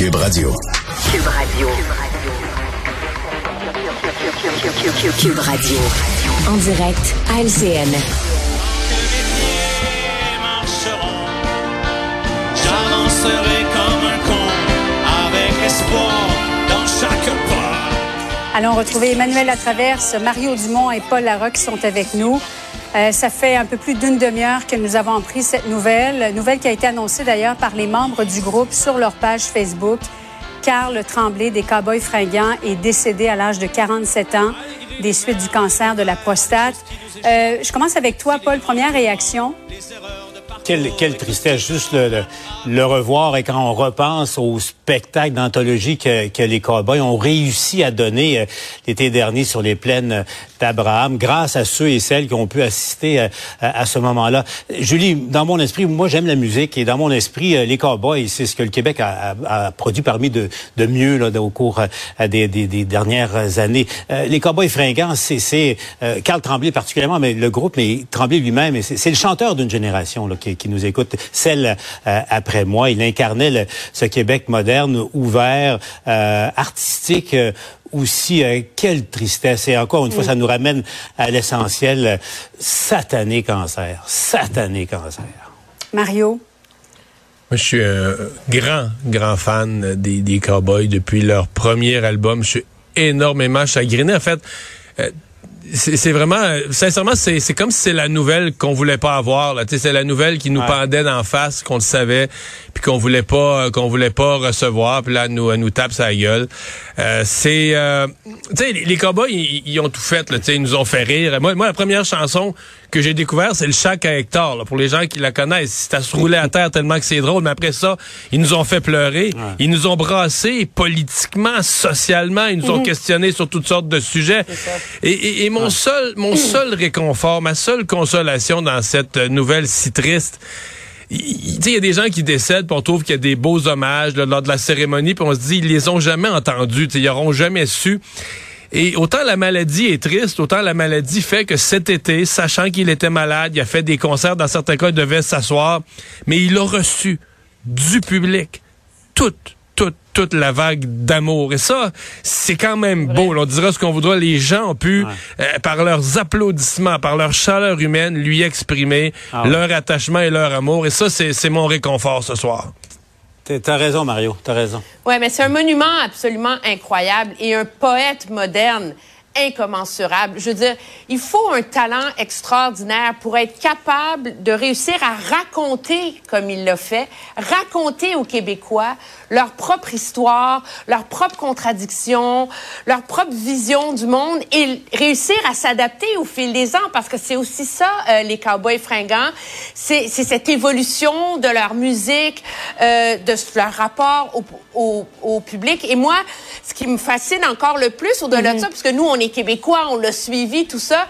Cube Radio. Cube Radio. Cube Radio. En direct à LCN. J'avancerai comme un con avec espoir dans chaque pas. Allons retrouver Emmanuel Latraverse, Mario Dumont et Paul Larocque qui sont avec nous. Euh, ça fait un peu plus d'une demi-heure que nous avons appris cette nouvelle, nouvelle qui a été annoncée d'ailleurs par les membres du groupe sur leur page Facebook. Carl Tremblay des Cowboys fringants est décédé à l'âge de 47 ans des suites du cancer de la prostate. Euh, je commence avec toi, Paul. Première réaction? Quelle, quelle tristesse, juste le, le, le, revoir et quand on repense au spectacle d'anthologie que, que, les Cowboys ont réussi à donner euh, l'été dernier sur les plaines d'Abraham, grâce à ceux et celles qui ont pu assister à, à, ce moment-là. Julie, dans mon esprit, moi j'aime la musique et dans mon esprit, euh, les Cowboys, c'est ce que le Québec a, a produit parmi de, de mieux là, au cours euh, des, des, des, dernières années. Euh, les Cowboys fringants, c'est Carl Tremblay particulièrement, mais le groupe, mais Tremblay lui-même, c'est le chanteur d'une génération là, qui, qui, nous écoute, celle après moi. Il incarnait le, ce Québec moderne, ouvert, artistique aussi, euh, quelle tristesse. Et encore une fois, ça nous ramène à l'essentiel. Satané cancer. Satané cancer. Mario? Moi, je suis un grand, grand fan des, des Cowboys depuis leur premier album. Je suis énormément chagriné. En fait, euh, c'est vraiment, sincèrement, c'est comme si c'est la nouvelle qu'on voulait pas avoir. C'est la nouvelle qui nous ouais. pendait d'en face, qu'on le savait, puis qu'on voulait pas, qu'on voulait pas recevoir. Puis là, nous, elle nous tape sa gueule. Euh, c'est, euh, tu sais, les, les Cowboys, ils, ils, ont tout fait. Là, ils nous ont fait rire. Moi, moi, la première chanson que j'ai découvert, c'est le Chac à Hector. Là, pour les gens qui la connaissent, c'est à se rouler à terre tellement que c'est drôle. Mais après ça, ils nous ont fait pleurer. Ouais. Ils nous ont brassé politiquement, socialement. Ils nous ont questionné sur toutes sortes de sujets. Et, et, et, mon ouais. seul, mon seul réconfort, ma seule consolation dans cette nouvelle si triste, il y a des gens qui décèdent, puis on trouve qu'il y a des beaux hommages là, lors de la cérémonie, puis on se dit, ils les ont jamais entendus, ils n'auront jamais su. Et autant la maladie est triste, autant la maladie fait que cet été, sachant qu'il était malade, il a fait des concerts, dans certains cas, il devait s'asseoir, mais il a reçu du public toute, toute, toute la vague d'amour. Et ça, c'est quand même beau. on dira ce qu'on voudra. Les gens ont pu, ouais. euh, par leurs applaudissements, par leur chaleur humaine, lui exprimer ah ouais. leur attachement et leur amour. Et ça, c'est mon réconfort ce soir. T'as raison, Mario. T'as raison. Oui, mais c'est un monument absolument incroyable et un poète moderne incommensurable. Je veux dire, il faut un talent extraordinaire pour être capable de réussir à raconter, comme il l'a fait, raconter aux Québécois leur propre histoire, leur propre contradiction, leur propre vision du monde et réussir à s'adapter au fil des ans, parce que c'est aussi ça, euh, les cowboys fringants, c'est cette évolution de leur musique, euh, de leur rapport au, au, au, public. Et moi, ce qui me fascine encore le plus, au-delà mm -hmm. de ça, parce que nous, on est québécois, on l'a suivi, tout ça,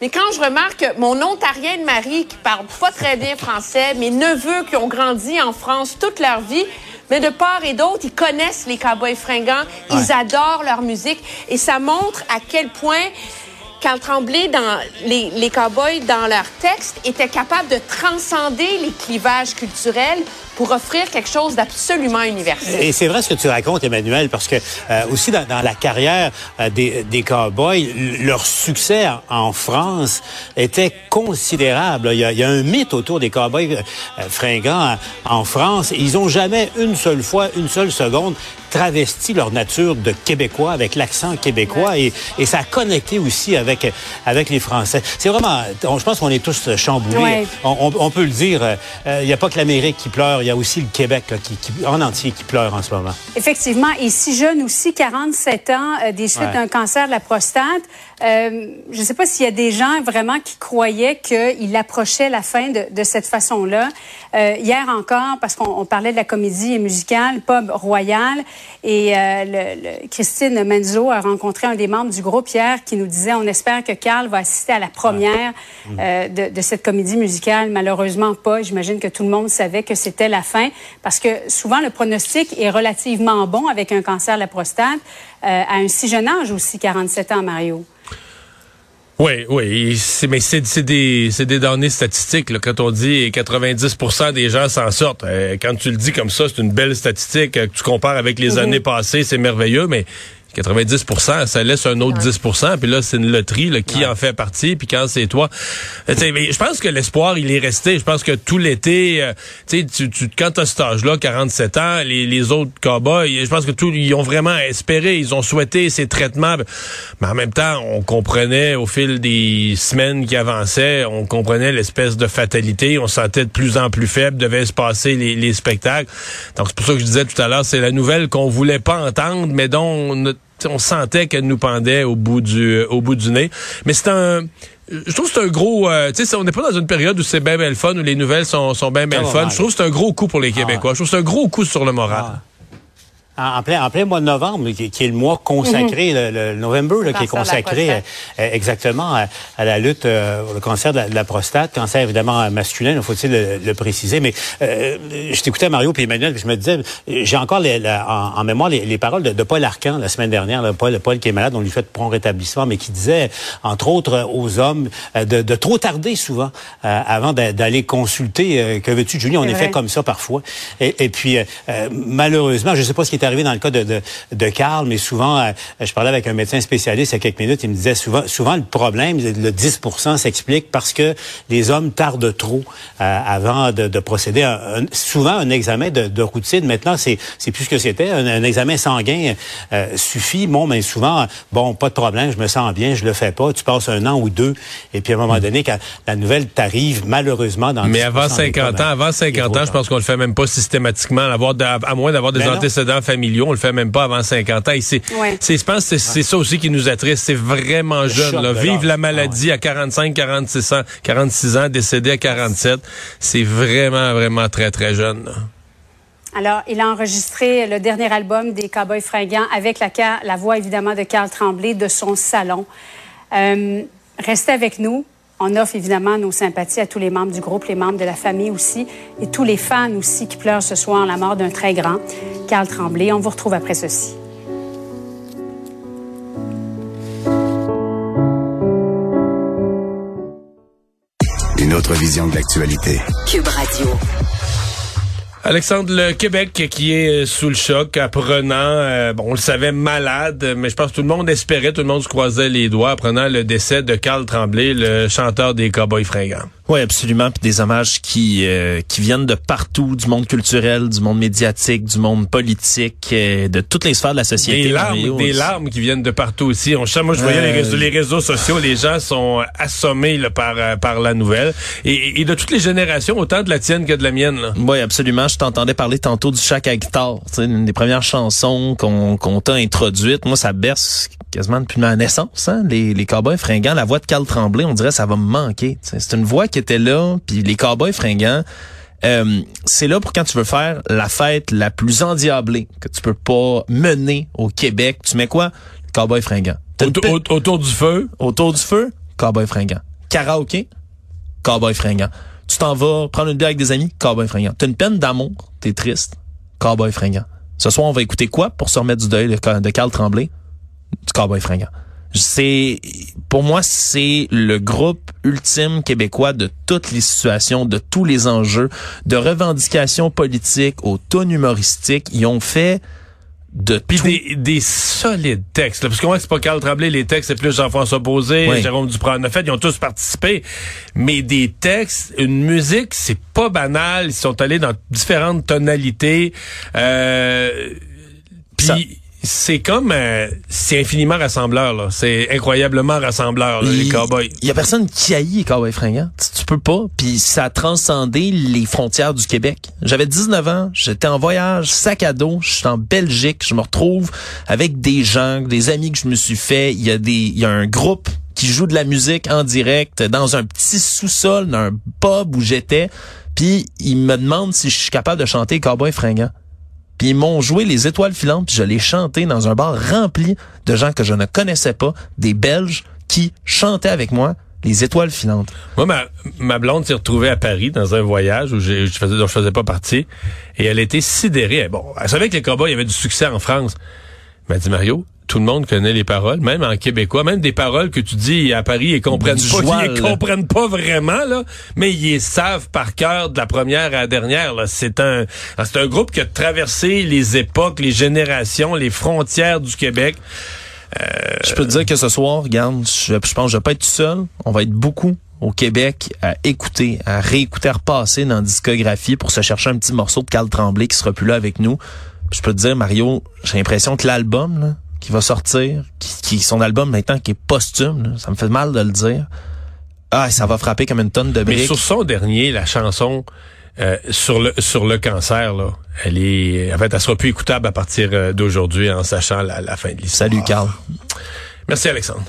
mais quand je remarque mon ontarienne Marie, qui parle pas très bien français, mes neveux qui ont grandi en France toute leur vie, mais de part et d'autre, ils connaissent les cowboys fringants, ouais. ils adorent leur musique et ça montre à quel point Carl Tremblay, dans les, les cowboys, dans leur texte, étaient capables de transcender les clivages culturels pour offrir quelque chose d'absolument universel. Et c'est vrai ce que tu racontes, Emmanuel, parce que euh, aussi dans, la carrière euh, des, cowboys, leur succès en France était considérable. Il y a, il y a un mythe autour des cowboys euh, fringants en France. Ils ont jamais une seule fois, une seule seconde travesti leur nature de Québécois avec l'accent québécois et, et ça a connecté aussi avec, avec les Français. C'est vraiment, on, je pense qu'on est tous chamboulés. Ouais. On, peut le dire, il n'y a pas que l'Amérique qui pleure, il y a aussi le Québec là, qui, qui, en entier qui pleure en ce moment. Effectivement, et si jeune aussi, 47 ans, euh, des suites ouais. d'un cancer de la prostate. Euh, je ne sais pas s'il y a des gens vraiment qui croyaient qu'il approchait la fin de, de cette façon-là. Euh, hier encore, parce qu'on parlait de la comédie musicale Pub Royal, et euh, le, le, Christine Menzo a rencontré un des membres du groupe hier qui nous disait on espère que Carl va assister à la première ouais. de, de, cette comédie musicale. Malheureusement pas. J'imagine que tout le monde savait que c'était la fin, parce que souvent le pronostic est relativement bon avec un cancer de la prostate à un si jeune âge aussi, 47 ans, Mario. Oui, oui, mais c'est des, des données statistiques. Là. Quand on dit 90% des gens s'en sortent, euh, quand tu le dis comme ça, c'est une belle statistique. Euh, que tu compares avec les mm-hmm. années passées, c'est merveilleux, mais 90% ça laisse un autre 10% Puis là, c'est une loterie là, qui en fait partie. Puis quand c'est toi... Mais je pense que l'espoir, il est resté. Je pense que tout l'été, euh, tu, tu, quand tu as cet âge-là, 47 ans, les, les autres cowboys, je pense que tout, ils ont vraiment espéré, ils ont souhaité ces traitements. Mais en même temps, on comprenait au fil des semaines qui avançaient, on comprenait l'espèce de fatalité. On se sentait de plus en plus faible, devait se passer les, les spectacles. Donc c'est pour ça que je disais tout à l'heure, c'est la nouvelle qu'on voulait pas entendre, mais dont notre on sentait qu'elle nous pendait au bout du au bout du nez. Mais c'est un je trouve que c'est un gros euh, tu sais on n'est pas dans une période où c'est bien le fun où les nouvelles sont sont bien le fun. Je trouve que c'est un gros coup pour les ah Québécois. Je trouve que c'est un gros coup sur le moral. Ah. En plein, en plein mois de novembre, qui, est le mois consacré, mhm. le, November, qui est consacré euh, exactement à, la lutte euh, au cancer de la, prostate, cancer évidemment masculin, faut-il le, préciser. Mais euh, je t'écoutais Mario et Emmanuel, je me disais, j'ai encore les, en, mémoire les, paroles de, Paul Arcan la semaine dernière, Paul, Paul qui est malade, on lui fait prompt rétablissement, mais qui disait, entre autres, aux hommes de, trop tarder souvent avant d'aller consulter. que veux-tu, Julie, on est, fait comme ça parfois. Et, et puis, malheureusement, je sais pas ce qui est arrivé dans le cas de, de, de Carl, mais souvent, euh, je parlais avec un médecin spécialiste il y a quelques minutes, il me disait souvent, souvent le problème, le 10% s'explique parce que les hommes tardent trop euh, avant de, de procéder à un, souvent un examen de, de routine. Maintenant, c'est plus ce que c'était. Un, examen sanguin euh, suffit. Bon, mais souvent, bon, pas de problème, je me sens bien, je le fais pas. Tu passes un an ou deux, et puis à un moment donné, quand la nouvelle t'arrive, malheureusement, dans Mais avant 50 ans, avant 50 ans, je pense qu'on le fait même pas systématiquement, à, moins d'avoir des ben antécédents familiaux. On le fait même pas avant 50 ans. c'est, je pense que c'est ça aussi qui nous attriste. C'est vraiment jeune. Là. Vive la maladie à 45, 46 ans, 46 ans, décédé à 47. C'est vraiment, vraiment très, très jeune. Alors, il a enregistré le dernier album des Cowboys fringants avec la, la voix, évidemment, de Carl Tremblay de son salon. Euh, restez avec nous. On offre évidemment nos sympathies à tous les membres du groupe, les membres de la famille aussi, et tous les fans aussi qui pleurent ce soir la mort d'un très grand, Carl Tremblay. On vous retrouve après ceci. Une autre vision de l'actualité. Cube Radio. Alexandre, le Québec qui est sous le choc, apprenant, euh, bon, on le savait malade, mais je pense que tout le monde espérait, tout le monde se croisait les doigts, apprenant le décès de Carl Tremblay, le chanteur des Cowboys fringants. Oui, absolument. Puis des hommages qui euh, qui viennent de partout, du monde culturel, du monde médiatique, du monde politique, euh, de toutes les sphères de la société. Des larmes, des larmes qui viennent de partout aussi. On, moi, je voyais les, réseaux, les réseaux sociaux, les gens sont assommés là, par par la nouvelle. Et, de toutes les générations, autant de la tienne que de la mienne. Oui, absolument. Je t'entendais parler tantôt du Chac à guitare. une des premières chansons qu'on qu'on t'a introduite. Moi, ça berce quasiment depuis ma naissance. Hein? Les, les cowboys fringants, la voix de Carl Tremblay, on dirait ça va me manquer. C'est une voix qui était là, puis les cowboys fringants, euh, c'est là pour quand tu veux faire la fête la plus endiablée que tu peux pas mener au Québec. Tu mets quoi? Cowboy fringant. autour du feu? Autour du feu, cowboy fringant. Karaoké, cowboy fringant. Tu t'en vas prendre une bière avec des amis, cowboy fringant. T'as une peine d'amour, t'es triste, cowboy fringant. Ce soir, on va écouter quoi pour se remettre du deuil de Carl Tremblay? Du cowboy fringant c'est pour moi c'est le groupe ultime québécois de toutes les situations, de tous les enjeux, de revendications politiques au ton humoristique. Ils ont fait de Puis des, des solides textes. Là, parce que moi, c'est pas Carl Tremblay, les textes, c'est plus Jean-François Posé, Jérôme Duprat. En fait, ils ont tous participé. Mais des textes, une musique, c'est pas banal. Ils sont allés dans différentes tonalités. Euh, puis c'est comme euh, c'est infiniment rassembleur là, c'est incroyablement rassembleur les cowboys. Il y a personne qui haït les cowboys fringants, tu, tu peux pas, puis ça a transcendé les frontières du Québec. J'avais 19 ans, j'étais en voyage, sac à dos, je suis en Belgique, je me retrouve avec des gens, des amis que je me suis fait, il y a des il y a un groupe qui joue de la musique en direct dans un petit sous-sol d'un pub où j'étais, puis il me demande si je suis capable de chanter Cowboy fringant. Puis ils m'ont joué les étoiles filantes, puis je l'ai chanté dans un bar rempli de gens que je ne connaissais pas, des Belges qui chantaient avec moi les étoiles filantes. Moi, ma, ma blonde s'est retrouvée à Paris dans un voyage où je faisais, dont je faisais pas partie, et elle était sidérée. Bon, elle savait que les cowboys avaient du succès en France. Elle m'a dit, Mario, tout le monde connaît les paroles, même en québécois, même des paroles que tu dis à Paris, ils comprennent Du pas, joual, ils comprennent pas vraiment là, mais ils savent par cœur de la première à la dernière. là. C'est un, c'est un groupe qui a traversé les époques, les générations, les frontières du Québec. Je peux te dire que ce soir, regarde, je, je pense que je vais pas être tout seul. On va être beaucoup au Québec à écouter, à réécouter, à repasser dans la discographie pour se chercher un petit morceau de Carl Tremblay qui sera plus là avec nous. Puis je peux te dire, Mario, j'ai l'impression que l'album là, qui va sortir, qui, qui son album maintenant qui est posthume, là, ça me fait mal de le dire. Ah, ça va frapper comme une tonne de Mais briques. sur son dernier, la chanson euh, sur le sur le cancer là, elle est, en fait, elle sera plus écoutable à partir euh, d'aujourd'hui en sachant la, la fin de l'histoire. Salut, Carl. Merci Alexandre.